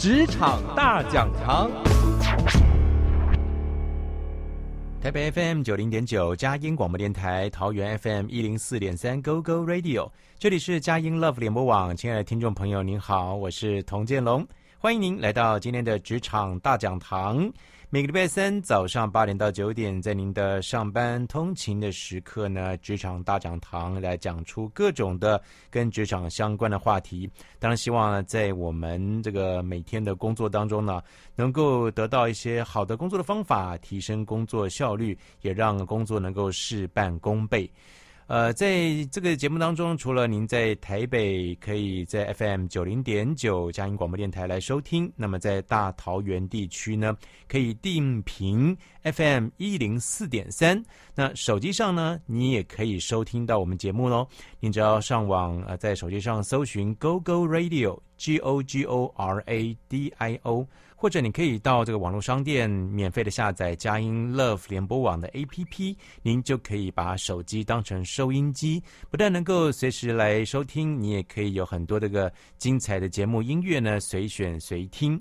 职场大讲堂》，台北 FM 九零点九佳音广播电台，桃园 FM 一零四点三 Go Go Radio，这里是佳音 Love 联播网。亲爱的听众朋友，您好，我是童建龙，欢迎您来到今天的《职场大讲堂》。每个礼拜三早上八点到九点，在您的上班通勤的时刻呢，职场大讲堂来讲出各种的跟职场相关的话题。当然，希望呢，在我们这个每天的工作当中呢，能够得到一些好的工作的方法，提升工作效率，也让工作能够事半功倍。呃，在这个节目当中，除了您在台北可以在 FM 九零点九佳音广播电台来收听，那么在大桃园地区呢，可以定频 FM 一零四点三。那手机上呢，你也可以收听到我们节目喽。你只要上网，呃，在手机上搜寻 Go Go Radio，G O G O R A D I O。或者你可以到这个网络商店免费的下载佳音 Love 联播网的 APP，您就可以把手机当成收音机，不但能够随时来收听，你也可以有很多这个精彩的节目音乐呢，随选随听。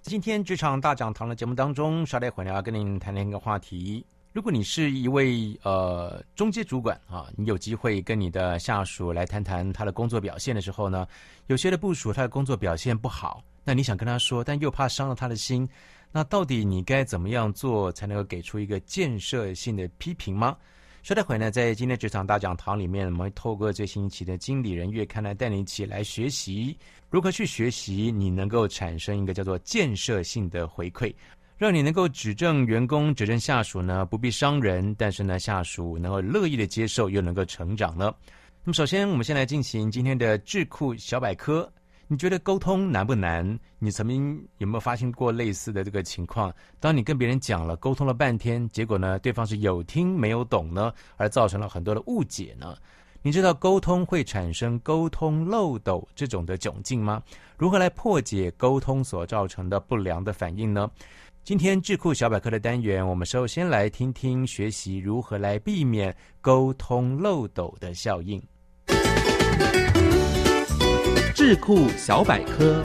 今天职场大讲堂的节目当中，稍待会呢要跟您谈谈一个话题。如果你是一位呃中阶主管啊，你有机会跟你的下属来谈谈他的工作表现的时候呢，有些的部署他的工作表现不好。那你想跟他说，但又怕伤了他的心，那到底你该怎么样做才能够给出一个建设性的批评吗？说待会呢，在今天职场大讲堂里面，我们会透过最新一期的《经理人月刊》来带你一起来学习如何去学习，你能够产生一个叫做建设性的回馈，让你能够指正员工、指正下属呢，不必伤人，但是呢，下属能够乐意的接受，又能够成长呢。那么，首先我们先来进行今天的智库小百科。你觉得沟通难不难？你曾经有没有发生过类似的这个情况？当你跟别人讲了，沟通了半天，结果呢，对方是有听没有懂呢，而造成了很多的误解呢？你知道沟通会产生沟通漏斗这种的窘境吗？如何来破解沟通所造成的不良的反应呢？今天智库小百科的单元，我们首先来听听学习如何来避免沟通漏斗的效应。智库小百科，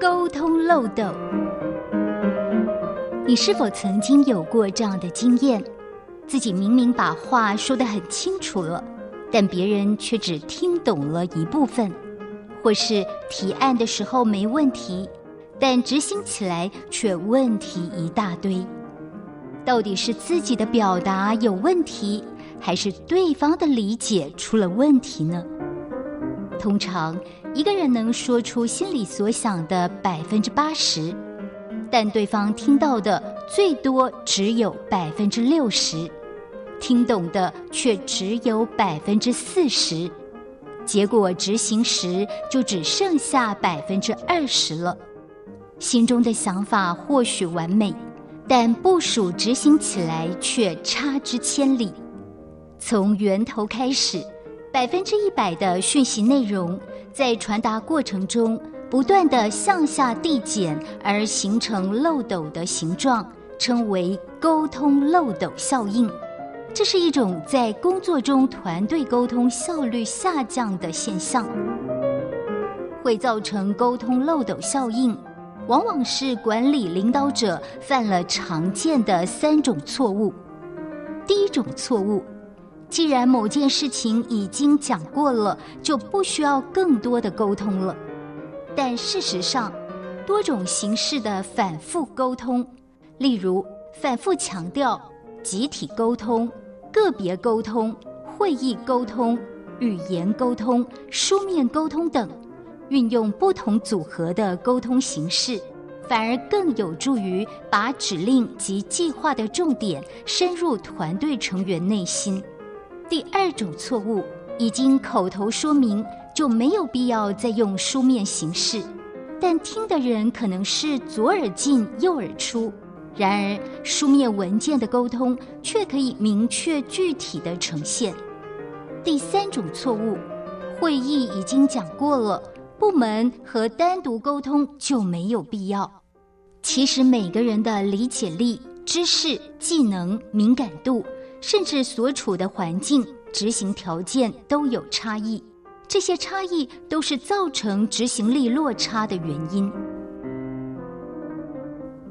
沟通漏斗。你是否曾经有过这样的经验？自己明明把话说得很清楚了，但别人却只听懂了一部分，或是提案的时候没问题，但执行起来却问题一大堆。到底是自己的表达有问题，还是对方的理解出了问题呢？通常一个人能说出心里所想的百分之八十，但对方听到的最多只有百分之六十，听懂的却只有百分之四十，结果执行时就只剩下百分之二十了。心中的想法或许完美。但部署执行起来却差之千里。从源头开始，百分之一百的讯息内容在传达过程中不断地向下递减，而形成漏斗的形状，称为沟通漏斗效应。这是一种在工作中团队沟通效率下降的现象，会造成沟通漏斗效应。往往是管理领导者犯了常见的三种错误。第一种错误，既然某件事情已经讲过了，就不需要更多的沟通了。但事实上，多种形式的反复沟通，例如反复强调、集体沟通、个别沟通、会议沟通、语言沟通、书面沟通等。运用不同组合的沟通形式，反而更有助于把指令及计划的重点深入团队成员内心。第二种错误，已经口头说明，就没有必要再用书面形式。但听的人可能是左耳进右耳出，然而书面文件的沟通却可以明确具体的呈现。第三种错误，会议已经讲过了，部门和单独沟通就没有必要。其实每个人的理解力、知识、技能、敏感度，甚至所处的环境、执行条件都有差异。这些差异都是造成执行力落差的原因。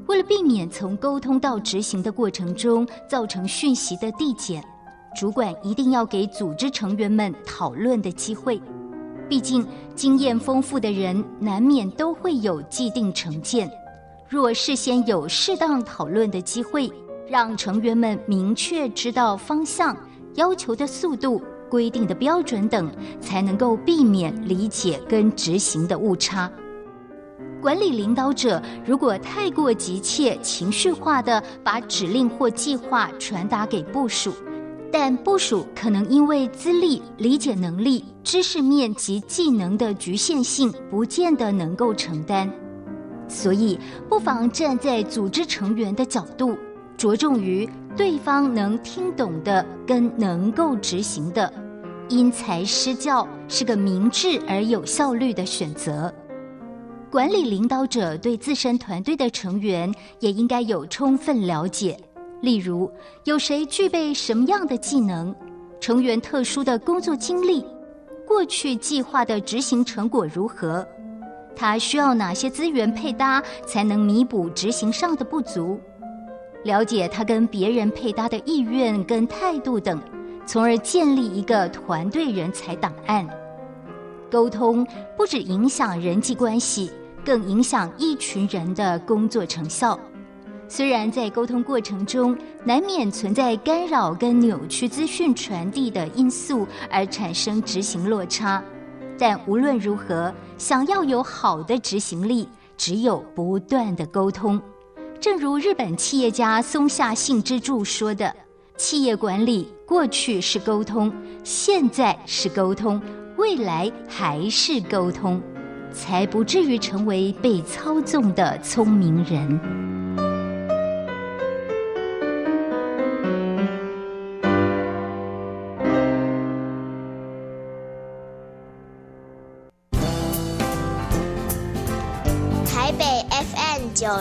为了避免从沟通到执行的过程中造成讯息的递减，主管一定要给组织成员们讨论的机会。毕竟，经验丰富的人难免都会有既定成见。若事先有适当讨论的机会，让成员们明确知道方向、要求的速度。规定的标准等，才能够避免理解跟执行的误差。管理领导者如果太过急切、情绪化地把指令或计划传达给部属，但部署可能因为资历、理解能力、知识面及技能的局限性，不见得能够承担。所以，不妨站在组织成员的角度，着重于对方能听懂的跟能够执行的。因材施教是个明智而有效率的选择。管理领导者对自身团队的成员也应该有充分了解，例如有谁具备什么样的技能，成员特殊的工作经历，过去计划的执行成果如何，他需要哪些资源配搭才能弥补执行上的不足，了解他跟别人配搭的意愿跟态度等。从而建立一个团队人才档案。沟通不只影响人际关系，更影响一群人的工作成效。虽然在沟通过程中难免存在干扰跟扭曲资讯传递的因素，而产生执行落差，但无论如何，想要有好的执行力，只有不断的沟通。正如日本企业家松下幸之助说的。企业管理过去是沟通，现在是沟通，未来还是沟通，才不至于成为被操纵的聪明人。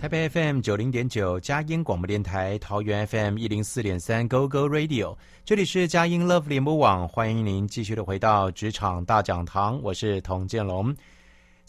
台北 FM 九零点九，佳音广播电台；桃园 FM 一零四点三，Go Go Radio。这里是佳音 Love 联播网，欢迎您继续的回到职场大讲堂，我是童建龙。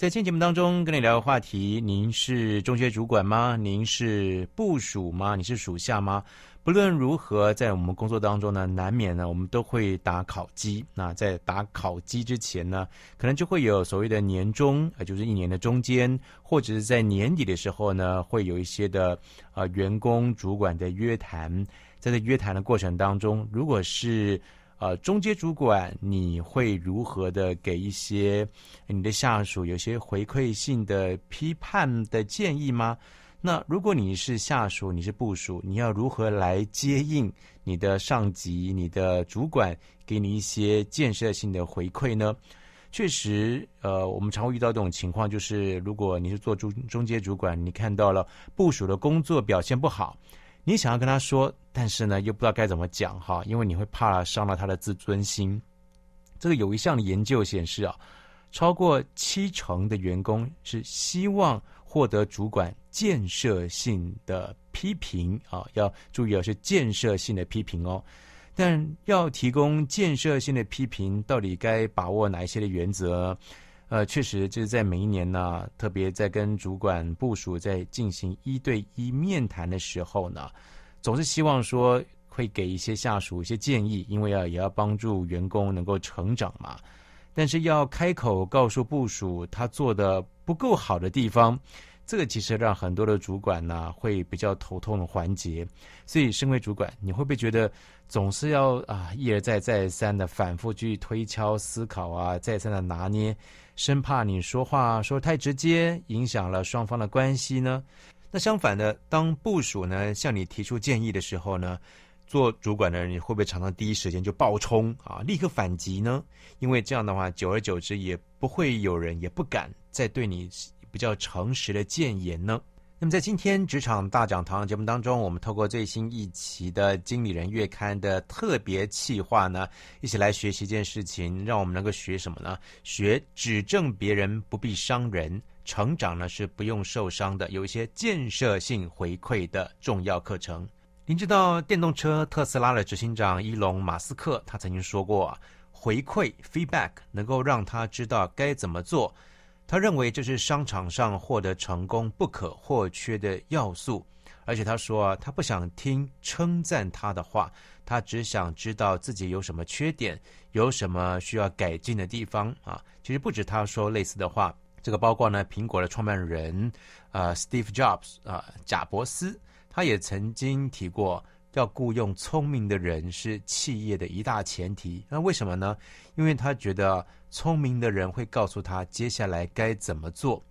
在今天节目当中，跟你聊个话题：您是中学主管吗？您是部属吗？你是属下吗？不论如何，在我们工作当中呢，难免呢，我们都会打考绩。那在打考绩之前呢，可能就会有所谓的年终，呃，就是一年的中间，或者是在年底的时候呢，会有一些的呃员工主管的约谈。在这约谈的过程当中，如果是呃中阶主管，你会如何的给一些你的下属有些回馈性的批判的建议吗？那如果你是下属，你是部署，你要如何来接应你的上级、你的主管给你一些建设性的回馈呢？确实，呃，我们常会遇到这种情况，就是如果你是做中中阶主管，你看到了部署的工作表现不好，你想要跟他说，但是呢，又不知道该怎么讲哈，因为你会怕伤了他的自尊心。这个有一项研究显示啊，超过七成的员工是希望。获得主管建设性的批评啊，要注意啊，是建设性的批评哦。但要提供建设性的批评，到底该把握哪一些的原则？呃，确实就是在每一年呢，特别在跟主管部署在进行一对一面谈的时候呢，总是希望说会给一些下属一些建议，因为啊，也要帮助员工能够成长嘛。但是要开口告诉部署他做的不够好的地方，这个其实让很多的主管呢会比较头痛的环节。所以，身为主管，你会不会觉得总是要啊一而再再三的反复去推敲思考啊，再三的拿捏，生怕你说话说太直接，影响了双方的关系呢？那相反的，当部属呢向你提出建议的时候呢，做主管的人你会不会常常第一时间就爆冲啊，立刻反击呢？因为这样的话，久而久之也不会有人也不敢再对你比较诚实的谏言呢。那么在今天职场大讲堂节目当中，我们透过最新一期的《经理人月刊》的特别企划呢，一起来学习一件事情，让我们能够学什么呢？学指正别人不必伤人。成长呢是不用受伤的，有一些建设性回馈的重要课程。您知道电动车特斯拉的执行长伊隆马斯克，他曾经说过啊，回馈 feedback 能够让他知道该怎么做。他认为这是商场上获得成功不可或缺的要素。而且他说啊，他不想听称赞他的话，他只想知道自己有什么缺点，有什么需要改进的地方啊。其实不止他说类似的话。这个包括呢，苹果的创办人，呃，Steve Jobs 啊，贾伯斯，他也曾经提过，要雇佣聪明的人是企业的一大前提。那为什么呢？因为他觉得聪明的人会告诉他接下来该怎么做。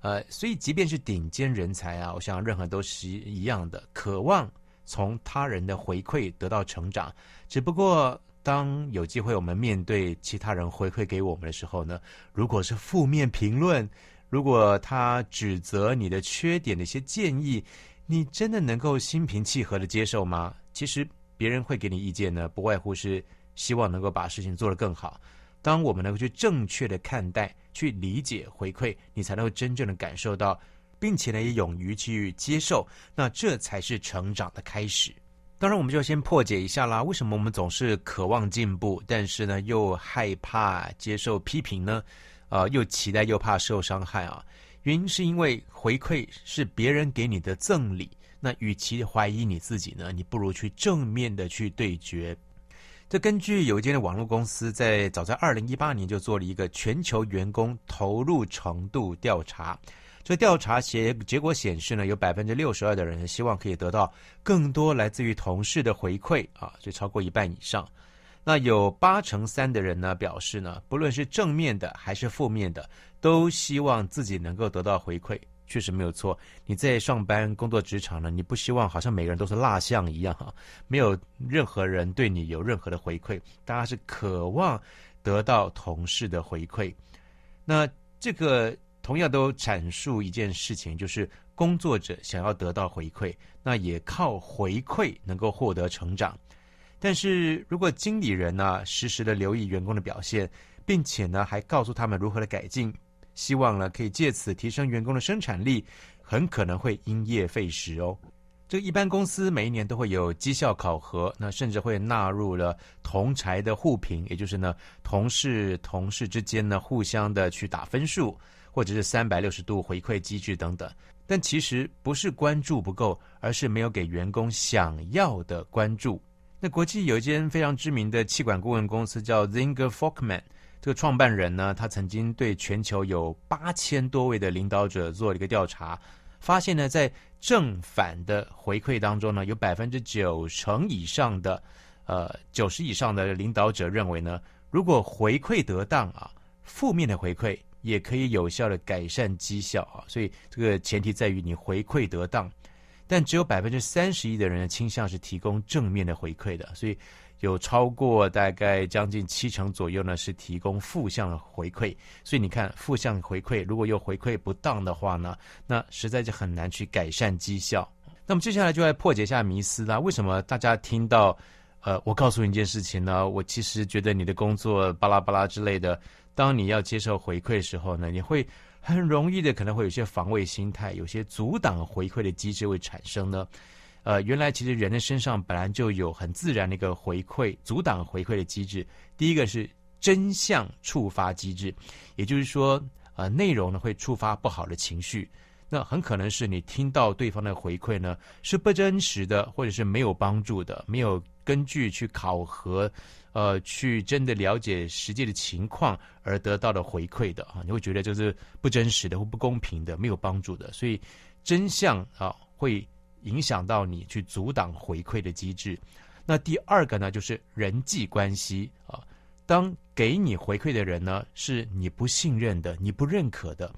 呃，所以即便是顶尖人才啊，我想任何都是一样的，渴望从他人的回馈得到成长，只不过。当有机会我们面对其他人回馈给我们的时候呢，如果是负面评论，如果他指责你的缺点的一些建议，你真的能够心平气和的接受吗？其实别人会给你意见呢，不外乎是希望能够把事情做得更好。当我们能够去正确的看待、去理解回馈，你才能够真正的感受到，并且呢也勇于去接受，那这才是成长的开始。当然，我们就要先破解一下啦。为什么我们总是渴望进步，但是呢又害怕接受批评呢？呃，又期待又怕受伤害啊？原因是因为回馈是别人给你的赠礼。那与其怀疑你自己呢，你不如去正面的去对决。这根据有一间的网络公司在早在二零一八年就做了一个全球员工投入程度调查。这调查结结果显示呢，有百分之六十二的人希望可以得到更多来自于同事的回馈啊，就超过一半以上。那有八成三的人呢表示呢，不论是正面的还是负面的，都希望自己能够得到回馈。确实没有错，你在上班工作职场呢，你不希望好像每个人都是蜡像一样哈，没有任何人对你有任何的回馈，大家是渴望得到同事的回馈。那这个。同样都阐述一件事情，就是工作者想要得到回馈，那也靠回馈能够获得成长。但是如果经理人呢，时时的留意员工的表现，并且呢还告诉他们如何的改进，希望呢可以借此提升员工的生产力，很可能会因噎废食哦。这个一般公司每一年都会有绩效考核，那甚至会纳入了同侪的互评，也就是呢同事同事之间呢互相的去打分数。或者是三百六十度回馈机制等等，但其实不是关注不够，而是没有给员工想要的关注。那国际有一间非常知名的企管顾问公司叫 Zinger Folkman，这个创办人呢，他曾经对全球有八千多位的领导者做了一个调查，发现呢，在正反的回馈当中呢，有百分之九成以上的，呃，九十以上的领导者认为呢，如果回馈得当啊，负面的回馈。也可以有效的改善绩效啊，所以这个前提在于你回馈得当，但只有百分之三十一的人的倾向是提供正面的回馈的，所以有超过大概将近七成左右呢是提供负向回馈，所以你看负向回馈如果又回馈不当的话呢，那实在是很难去改善绩效。那么接下来就来破解一下迷思啦，为什么大家听到呃我告诉你一件事情呢？我其实觉得你的工作巴拉巴拉之类的。当你要接受回馈的时候呢，你会很容易的可能会有些防卫心态，有些阻挡回馈的机制会产生呢。呃，原来其实人的身上本来就有很自然的一个回馈阻挡回馈的机制。第一个是真相触发机制，也就是说，呃，内容呢会触发不好的情绪。那很可能是你听到对方的回馈呢是不真实的，或者是没有帮助的，没有根据去考核，呃，去真的了解实际的情况而得到的回馈的啊，你会觉得这是不真实的或不公平的，没有帮助的。所以真相啊，会影响到你去阻挡回馈的机制。那第二个呢，就是人际关系啊，当给你回馈的人呢，是你不信任的，你不认可的。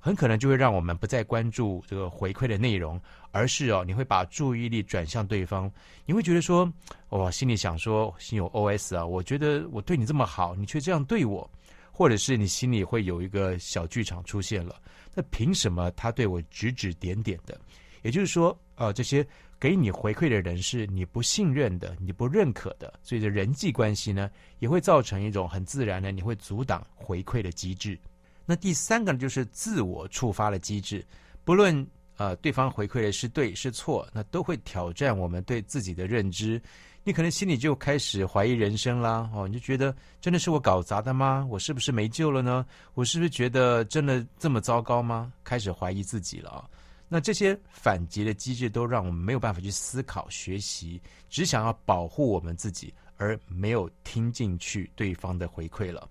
很可能就会让我们不再关注这个回馈的内容，而是哦，你会把注意力转向对方。你会觉得说，我心里想说，心有 OS 啊，我觉得我对你这么好，你却这样对我，或者是你心里会有一个小剧场出现了。那凭什么他对我指指点点的？也就是说，呃，这些给你回馈的人是你不信任的，你不认可的，所以这人际关系呢，也会造成一种很自然的，你会阻挡回馈的机制。那第三个呢，就是自我触发的机制，不论呃对方回馈的是对是错，那都会挑战我们对自己的认知。你可能心里就开始怀疑人生啦，哦，你就觉得真的是我搞砸的吗？我是不是没救了呢？我是不是觉得真的这么糟糕吗？开始怀疑自己了啊。那这些反击的机制都让我们没有办法去思考、学习，只想要保护我们自己，而没有听进去对方的回馈了。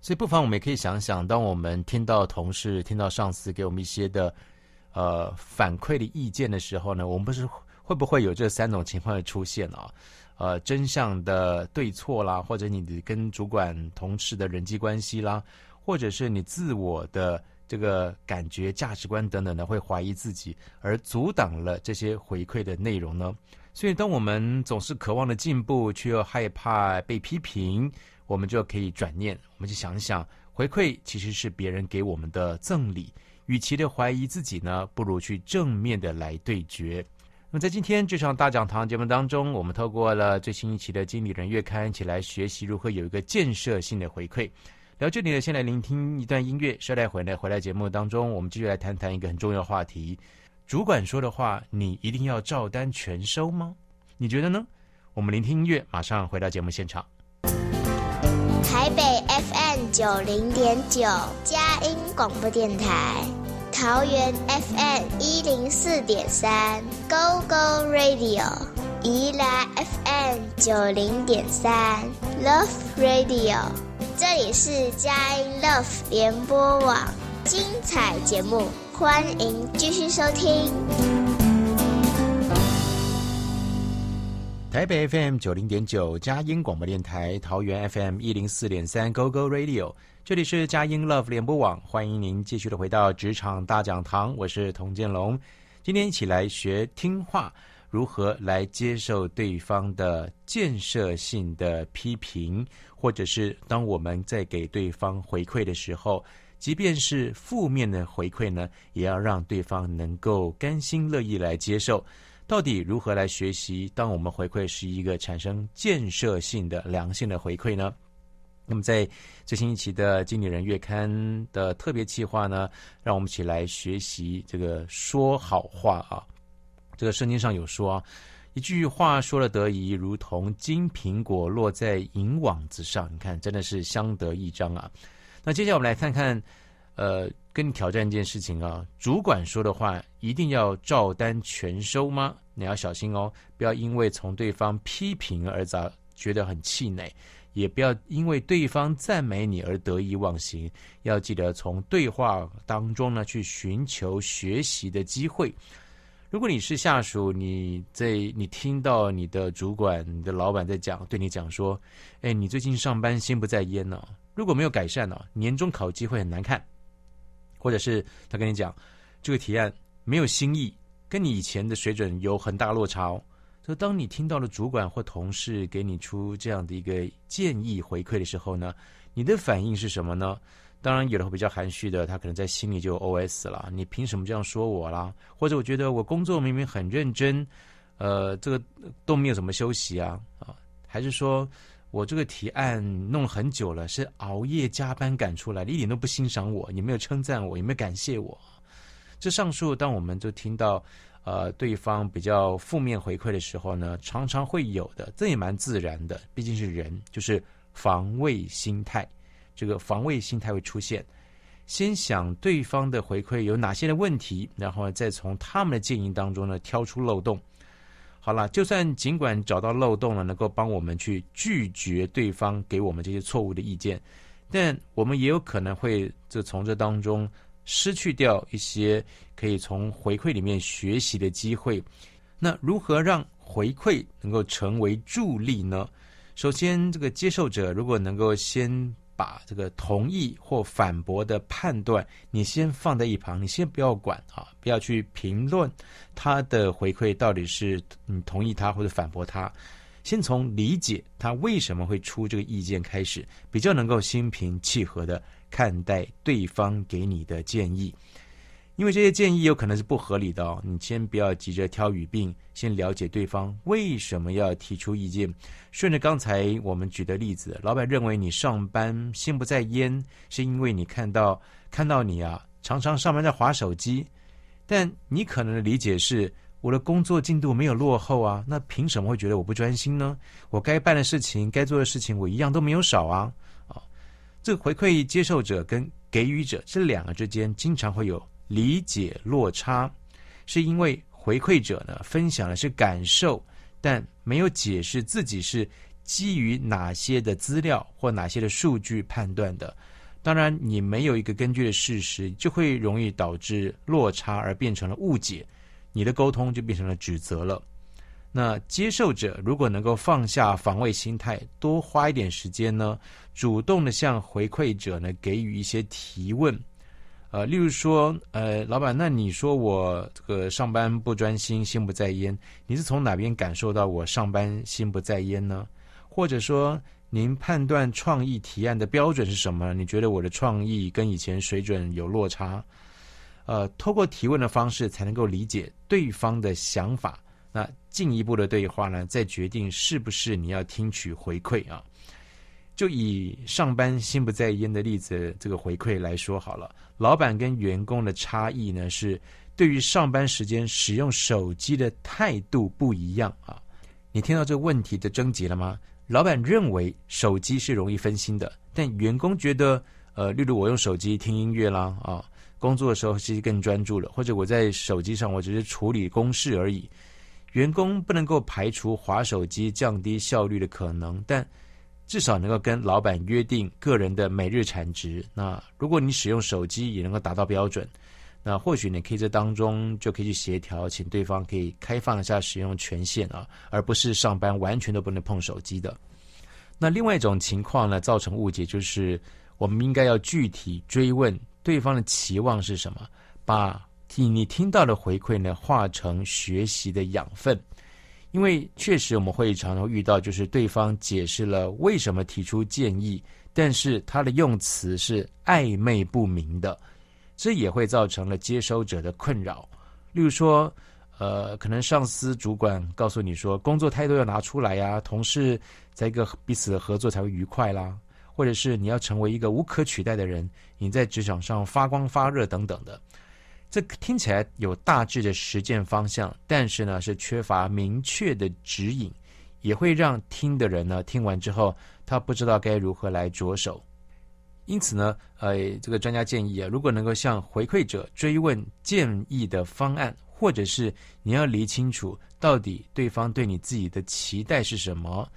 所以，不妨我们也可以想想，当我们听到同事、听到上司给我们一些的呃反馈的意见的时候呢，我们不是会不会有这三种情况的出现啊？呃，真相的对错啦，或者你跟主管、同事的人际关系啦，或者是你自我的这个感觉、价值观等等的，会怀疑自己，而阻挡了这些回馈的内容呢？所以，当我们总是渴望的进步，却又害怕被批评。我们就可以转念，我们就想想，回馈其实是别人给我们的赠礼。与其的怀疑自己呢，不如去正面的来对决。那么在今天这场大讲堂节目当中，我们透过了最新一期的《经理人月刊》一起来学习如何有一个建设性的回馈。聊这里呢，先来聆听一段音乐，稍待回来回来节目当中，我们继续来谈谈一个很重要的话题：主管说的话，你一定要照单全收吗？你觉得呢？我们聆听音乐，马上回到节目现场。台北 FM 九零点九，佳音广播电台；桃园 FM 一零四点三，Go Go Radio；宜兰 FM 九零点三，Love Radio。这里是佳音 Love 联播网，精彩节目，欢迎继续收听。台北 FM 九零点九，佳音广播电台；桃园 FM 一零四点三，Go Go Radio。这里是佳音 Love 联播网，欢迎您继续的回到职场大讲堂，我是童建龙。今天一起来学听话，如何来接受对方的建设性的批评，或者是当我们在给对方回馈的时候，即便是负面的回馈呢，也要让对方能够甘心乐意来接受。到底如何来学习？当我们回馈是一个产生建设性的良性的回馈呢？那么在最新一期的《经理人月刊》的特别企划呢，让我们一起来学习这个说好话啊。这个圣经上有说啊，一句话说了得宜，如同金苹果落在银网子上。你看，真的是相得益彰啊。那接下来我们来看看。呃，跟你挑战一件事情啊，主管说的话一定要照单全收吗？你要小心哦，不要因为从对方批评而咋觉得很气馁，也不要因为对方赞美你而得意忘形。要记得从对话当中呢，去寻求学习的机会。如果你是下属，你在你听到你的主管、你的老板在讲，对你讲说：“哎，你最近上班心不在焉呢？如果没有改善呢，年终考绩会很难看。”或者是他跟你讲，这个提案没有新意，跟你以前的水准有很大落差哦。所以当你听到了主管或同事给你出这样的一个建议回馈的时候呢，你的反应是什么呢？当然有的会比较含蓄的，他可能在心里就 OS 了：你凭什么这样说我啦？或者我觉得我工作明明很认真，呃，这个都没有怎么休息啊啊？还是说？我这个提案弄了很久了，是熬夜加班赶出来的，一点都不欣赏我，也没有称赞我，也没有感谢我。这上述，当我们就听到呃对方比较负面回馈的时候呢，常常会有的，这也蛮自然的，毕竟是人，就是防卫心态。这个防卫心态会出现，先想对方的回馈有哪些的问题，然后再从他们的建议当中呢挑出漏洞。好了，就算尽管找到漏洞了，能够帮我们去拒绝对方给我们这些错误的意见，但我们也有可能会就从这当中失去掉一些可以从回馈里面学习的机会。那如何让回馈能够成为助力呢？首先，这个接受者如果能够先把这个同意或反驳的判断，你先放在一旁，你先不要管啊，不要去评论他的回馈到底是你同意他或者反驳他，先从理解他为什么会出这个意见开始，比较能够心平气和的看待对方给你的建议。因为这些建议有可能是不合理的哦，你先不要急着挑语病，先了解对方为什么要提出意见。顺着刚才我们举的例子，老板认为你上班心不在焉，是因为你看到看到你啊，常常上班在划手机。但你可能的理解是，我的工作进度没有落后啊，那凭什么会觉得我不专心呢？我该办的事情、该做的事情，我一样都没有少啊！啊，这个回馈接受者跟给予者这两个之间，经常会有。理解落差，是因为回馈者呢，分享的是感受，但没有解释自己是基于哪些的资料或哪些的数据判断的。当然，你没有一个根据的事实，就会容易导致落差而变成了误解，你的沟通就变成了指责了。那接受者如果能够放下防卫心态，多花一点时间呢，主动的向回馈者呢给予一些提问。呃，例如说，呃，老板，那你说我这个上班不专心，心不在焉，你是从哪边感受到我上班心不在焉呢？或者说，您判断创意提案的标准是什么？你觉得我的创意跟以前水准有落差？呃，透过提问的方式才能够理解对方的想法，那进一步的对话呢，再决定是不是你要听取回馈啊。就以上班心不在焉的例子，这个回馈来说好了。老板跟员工的差异呢，是对于上班时间使用手机的态度不一样啊。你听到这个问题的症结了吗？老板认为手机是容易分心的，但员工觉得，呃，例如我用手机听音乐啦，啊，工作的时候其实更专注了，或者我在手机上我只是处理公事而已。员工不能够排除划手机降低效率的可能，但。至少能够跟老板约定个人的每日产值。那如果你使用手机也能够达到标准，那或许你可以在当中就可以去协调，请对方可以开放一下使用权限啊，而不是上班完全都不能碰手机的。那另外一种情况呢，造成误解就是我们应该要具体追问对方的期望是什么，把听你听到的回馈呢化成学习的养分。因为确实我们会常常遇到，就是对方解释了为什么提出建议，但是他的用词是暧昧不明的，这也会造成了接收者的困扰。例如说，呃，可能上司主管告诉你说，工作态度要拿出来呀，同事在一个彼此的合作才会愉快啦，或者是你要成为一个无可取代的人，你在职场上发光发热等等的。这听起来有大致的实践方向，但是呢，是缺乏明确的指引，也会让听的人呢听完之后，他不知道该如何来着手。因此呢，呃，这个专家建议啊，如果能够向回馈者追问建议的方案，或者是你要理清楚到底对方对你自己的期待是什么，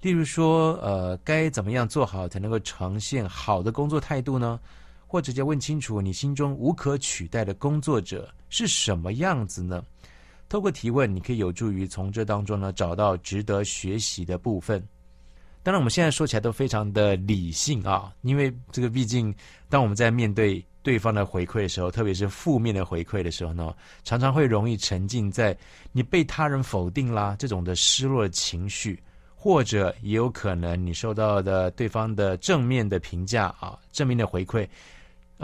例如说，呃，该怎么样做好才能够呈现好的工作态度呢？或直接问清楚你心中无可取代的工作者是什么样子呢？透过提问，你可以有助于从这当中呢找到值得学习的部分。当然，我们现在说起来都非常的理性啊，因为这个毕竟，当我们在面对对方的回馈的时候，特别是负面的回馈的时候呢，常常会容易沉浸在你被他人否定啦这种的失落的情绪，或者也有可能你受到的对方的正面的评价啊，正面的回馈。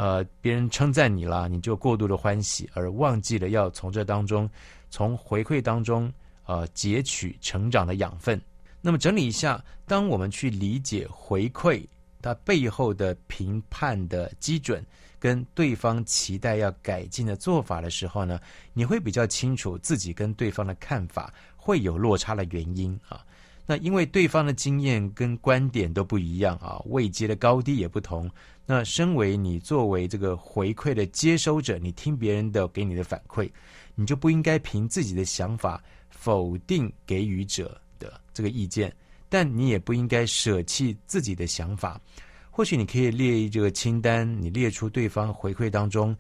呃，别人称赞你了，你就过度的欢喜，而忘记了要从这当中，从回馈当中，呃，截取成长的养分。那么整理一下，当我们去理解回馈它背后的评判的基准，跟对方期待要改进的做法的时候呢，你会比较清楚自己跟对方的看法会有落差的原因啊。那因为对方的经验跟观点都不一样啊，位阶的高低也不同。那身为你作为这个回馈的接收者，你听别人的给你的反馈，你就不应该凭自己的想法否定给予者的这个意见，但你也不应该舍弃自己的想法。或许你可以列一这个清单，你列出对方回馈当中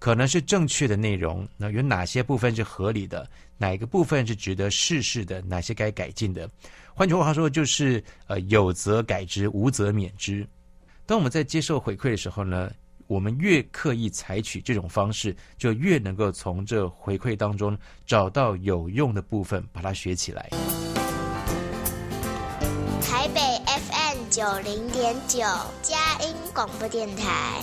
可能是正确的内容，那有哪些部分是合理的，哪个部分是值得试试的，哪些该改进的。换句话说，就是呃，有则改之，无则免之。当我们在接受回馈的时候呢，我们越刻意采取这种方式，就越能够从这回馈当中找到有用的部分，把它学起来。台北 FM 九零点九，佳音广播电台；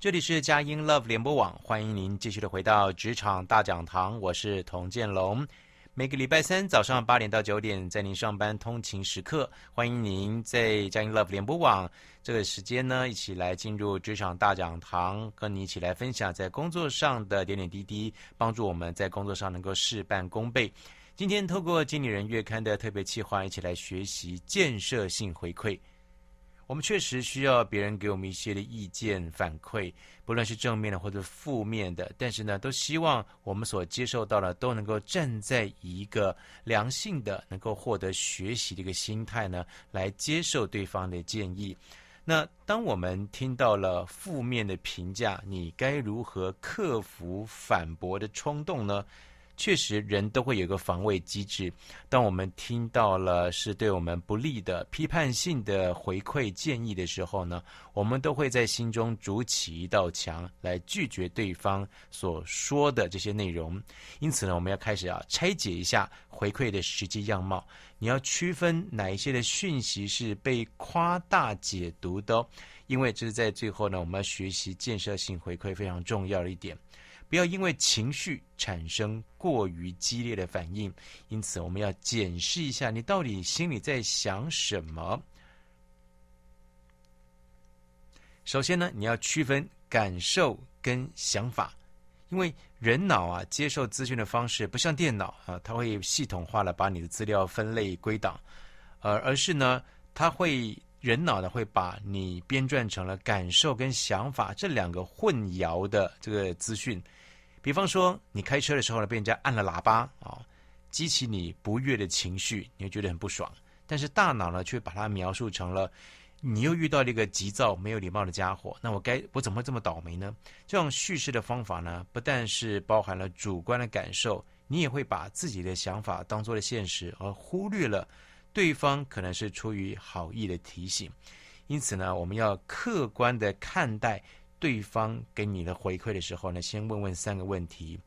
这里是佳音 Love 联播网，欢迎您继续的回到职场大讲堂，我是童建龙。每个礼拜三早上八点到九点，在您上班通勤时刻，欢迎您在佳音 Love 联播网这个时间呢，一起来进入职场大讲堂，跟你一起来分享在工作上的点点滴滴，帮助我们在工作上能够事半功倍。今天透过《经理人月刊》的特别企划，一起来学习建设性回馈。我们确实需要别人给我们一些的意见反馈，不论是正面的或者负面的，但是呢，都希望我们所接受到的都能够站在一个良性的、能够获得学习的一个心态呢，来接受对方的建议。那当我们听到了负面的评价，你该如何克服反驳的冲动呢？确实，人都会有一个防卫机制。当我们听到了是对我们不利的、批判性的回馈建议的时候呢，我们都会在心中筑起一道墙，来拒绝对方所说的这些内容。因此呢，我们要开始啊拆解一下回馈的实际样貌。你要区分哪一些的讯息是被夸大解读的，因为这是在最后呢，我们要学习建设性回馈非常重要的一点。不要因为情绪产生过于激烈的反应，因此我们要检视一下你到底心里在想什么。首先呢，你要区分感受跟想法，因为人脑啊接受资讯的方式不像电脑啊，它会系统化的把你的资料分类归档，而而是呢，它会人脑呢会把你编撰成了感受跟想法这两个混淆的这个资讯。比方说，你开车的时候呢，被人家按了喇叭啊，激起你不悦的情绪，你会觉得很不爽。但是大脑呢，却把它描述成了，你又遇到了一个急躁、没有礼貌的家伙，那我该我怎么会这么倒霉呢？这种叙事的方法呢，不但是包含了主观的感受，你也会把自己的想法当做了现实，而忽略了对方可能是出于好意的提醒。因此呢，我们要客观的看待。对方给你的回馈的时候呢，先问问三个问题。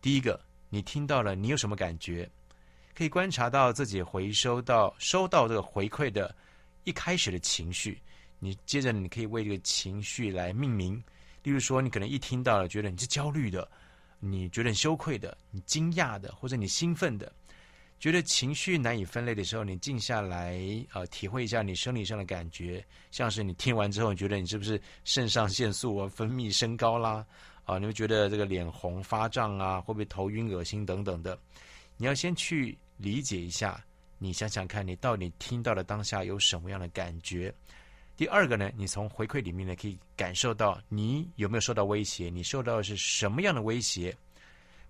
第一个，你听到了，你有什么感觉？可以观察到自己回收到收到这个回馈的一开始的情绪。你接着你可以为这个情绪来命名。例如说，你可能一听到了，觉得你是焦虑的，你觉得羞愧的，你惊讶的，或者你兴奋的。觉得情绪难以分类的时候，你静下来，呃，体会一下你生理上的感觉，像是你听完之后，你觉得你是不是肾上腺素啊分泌升高啦？啊，你会觉得这个脸红发胀啊，会不会头晕恶心等等的？你要先去理解一下，你想想看你到底听到了当下有什么样的感觉。第二个呢，你从回馈里面呢可以感受到你有没有受到威胁，你受到的是什么样的威胁？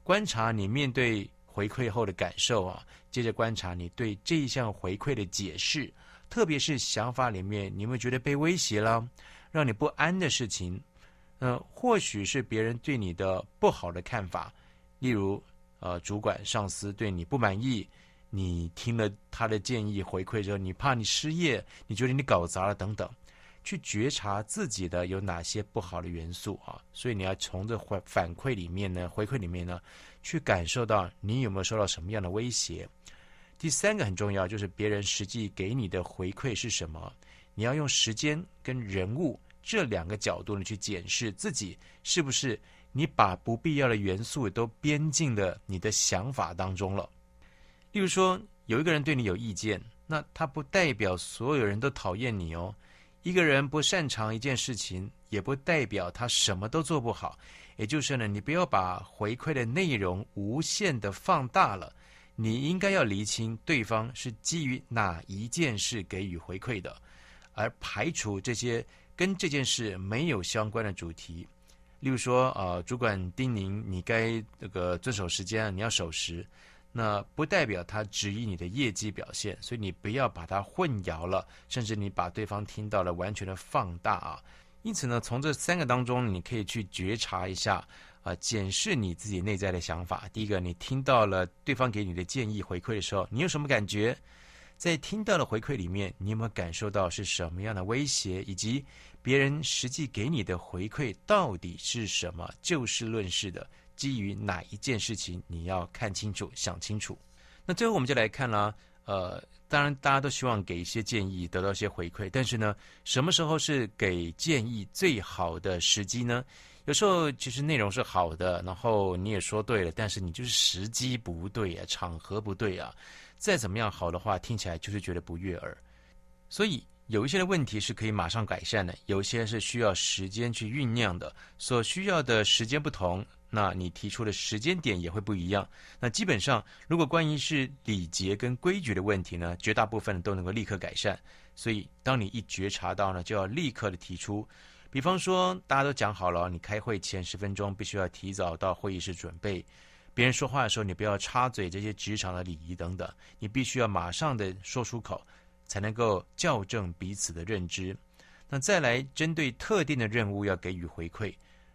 观察你面对。回馈后的感受啊，接着观察你对这一项回馈的解释，特别是想法里面，你有没有觉得被威胁了，让你不安的事情？呃，或许是别人对你的不好的看法，例如呃，主管上司对你不满意，你听了他的建议回馈之后，你怕你失业，你觉得你搞砸了等等，去觉察自己的有哪些不好的元素啊，所以你要从这反反馈里面呢，回馈里面呢。去感受到你有没有受到什么样的威胁。第三个很重要，就是别人实际给你的回馈是什么。你要用时间跟人物这两个角度呢去检视自己是不是你把不必要的元素都编进了你的想法当中了。例如说，有一个人对你有意见，那他不代表所有人都讨厌你哦。一个人不擅长一件事情，也不代表他什么都做不好。也就是呢，你不要把回馈的内容无限的放大了。你应该要厘清对方是基于哪一件事给予回馈的，而排除这些跟这件事没有相关的主题。例如说，呃，主管叮咛你该那个遵守时间，你要守时，那不代表他质疑你的业绩表现，所以你不要把它混淆了，甚至你把对方听到了完全的放大啊。因此呢，从这三个当中，你可以去觉察一下。啊，检视你自己内在的想法。第一个，你听到了对方给你的建议回馈的时候，你有什么感觉？在听到了回馈里面，你有没有感受到是什么样的威胁，以及别人实际给你的回馈到底是什么？就事论事的，基于哪一件事情，你要看清楚、想清楚。那最后我们就来看了，呃，当然大家都希望给一些建议，得到一些回馈，但是呢，什么时候是给建议最好的时机呢？有时候其实内容是好的，然后你也说对了，但是你就是时机不对啊，场合不对啊，再怎么样好的话，听起来就是觉得不悦耳。所以有一些的问题是可以马上改善的，有一些是需要时间去酝酿的，所需要的时间不同，那你提出的时间点也会不一样。那基本上，如果关于是礼节跟规矩的问题呢，绝大部分都能够立刻改善。所以当你一觉察到呢，就要立刻的提出。比方说，大家都讲好了，你开会前十分钟必须要提早到会议室准备。别人说话的时候，你不要插嘴，这些职场的礼仪等等，你必须要马上的说出口，才能够校正彼此的认知。那再来，针对特定的任务要给予回馈。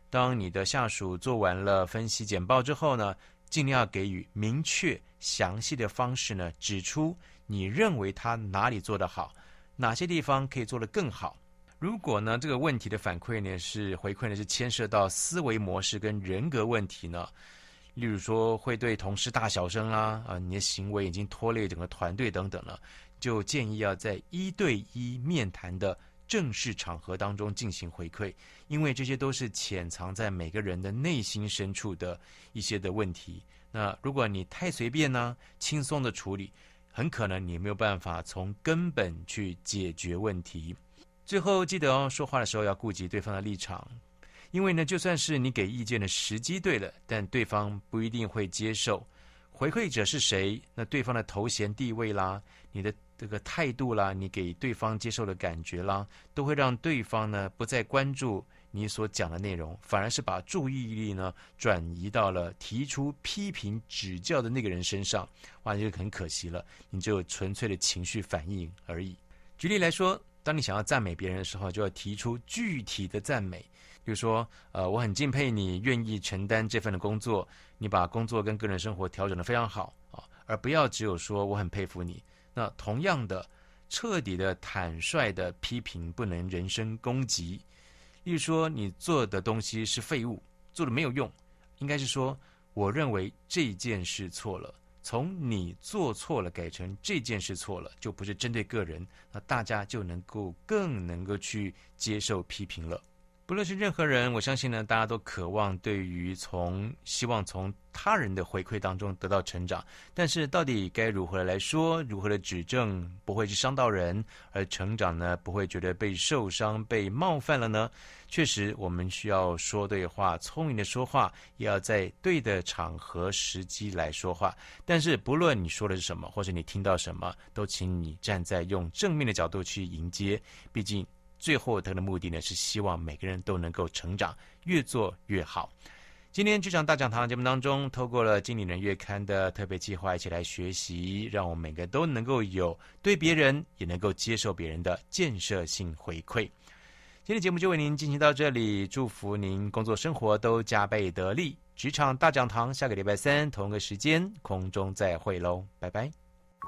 当你的下属做完了分析简报之后呢，尽量给予明确详细的方式呢，指出你认为他哪里做得好，哪些地方可以做得更好。如果呢，这个问题的反馈呢是回馈呢是牵涉到思维模式跟人格问题呢，例如说会对同事大小声啦，啊，你的行为已经拖累整个团队等等了，就建议要在一对一面谈的正式场合当中进行回馈，因为这些都是潜藏在每个人的内心深处的一些的问题。那如果你太随便呢，轻松的处理，很可能你没有办法从根本去解决问题。最后记得哦，说话的时候要顾及对方的立场，因为呢，就算是你给意见的时机对了，但对方不一定会接受。回馈者是谁？那对方的头衔地位啦，你的这个态度啦，你给对方接受的感觉啦，都会让对方呢不再关注你所讲的内容，反而是把注意力呢转移到了提出批评指教的那个人身上，哇，就很可惜了，你就纯粹的情绪反应而已。举例来说。当你想要赞美别人的时候，就要提出具体的赞美，比如说，呃，我很敬佩你愿意承担这份的工作，你把工作跟个人生活调整得非常好啊，而不要只有说我很佩服你。那同样的，彻底的、坦率的批评不能人身攻击。例如说，你做的东西是废物，做的没有用，应该是说，我认为这件事错了。从你做错了改成这件事错了，就不是针对个人，那大家就能够更能够去接受批评了。不论是任何人，我相信呢，大家都渴望对于从希望从他人的回馈当中得到成长。但是到底该如何来说，如何的指正，不会去伤到人，而成长呢，不会觉得被受伤、被冒犯了呢？确实，我们需要说对话，聪明的说话，也要在对的场合、时机来说话。但是不论你说的是什么，或者你听到什么，都请你站在用正面的角度去迎接。毕竟。最后，他的目的呢是希望每个人都能够成长，越做越好。今天职场大讲堂节目当中，透过了《经理人月刊》的特别计划，一起来学习，让我们每个都能够有对别人也能够接受别人的建设性回馈。今天节目就为您进行到这里，祝福您工作生活都加倍得力。职场大讲堂下个礼拜三同个时间空中再会喽，拜拜。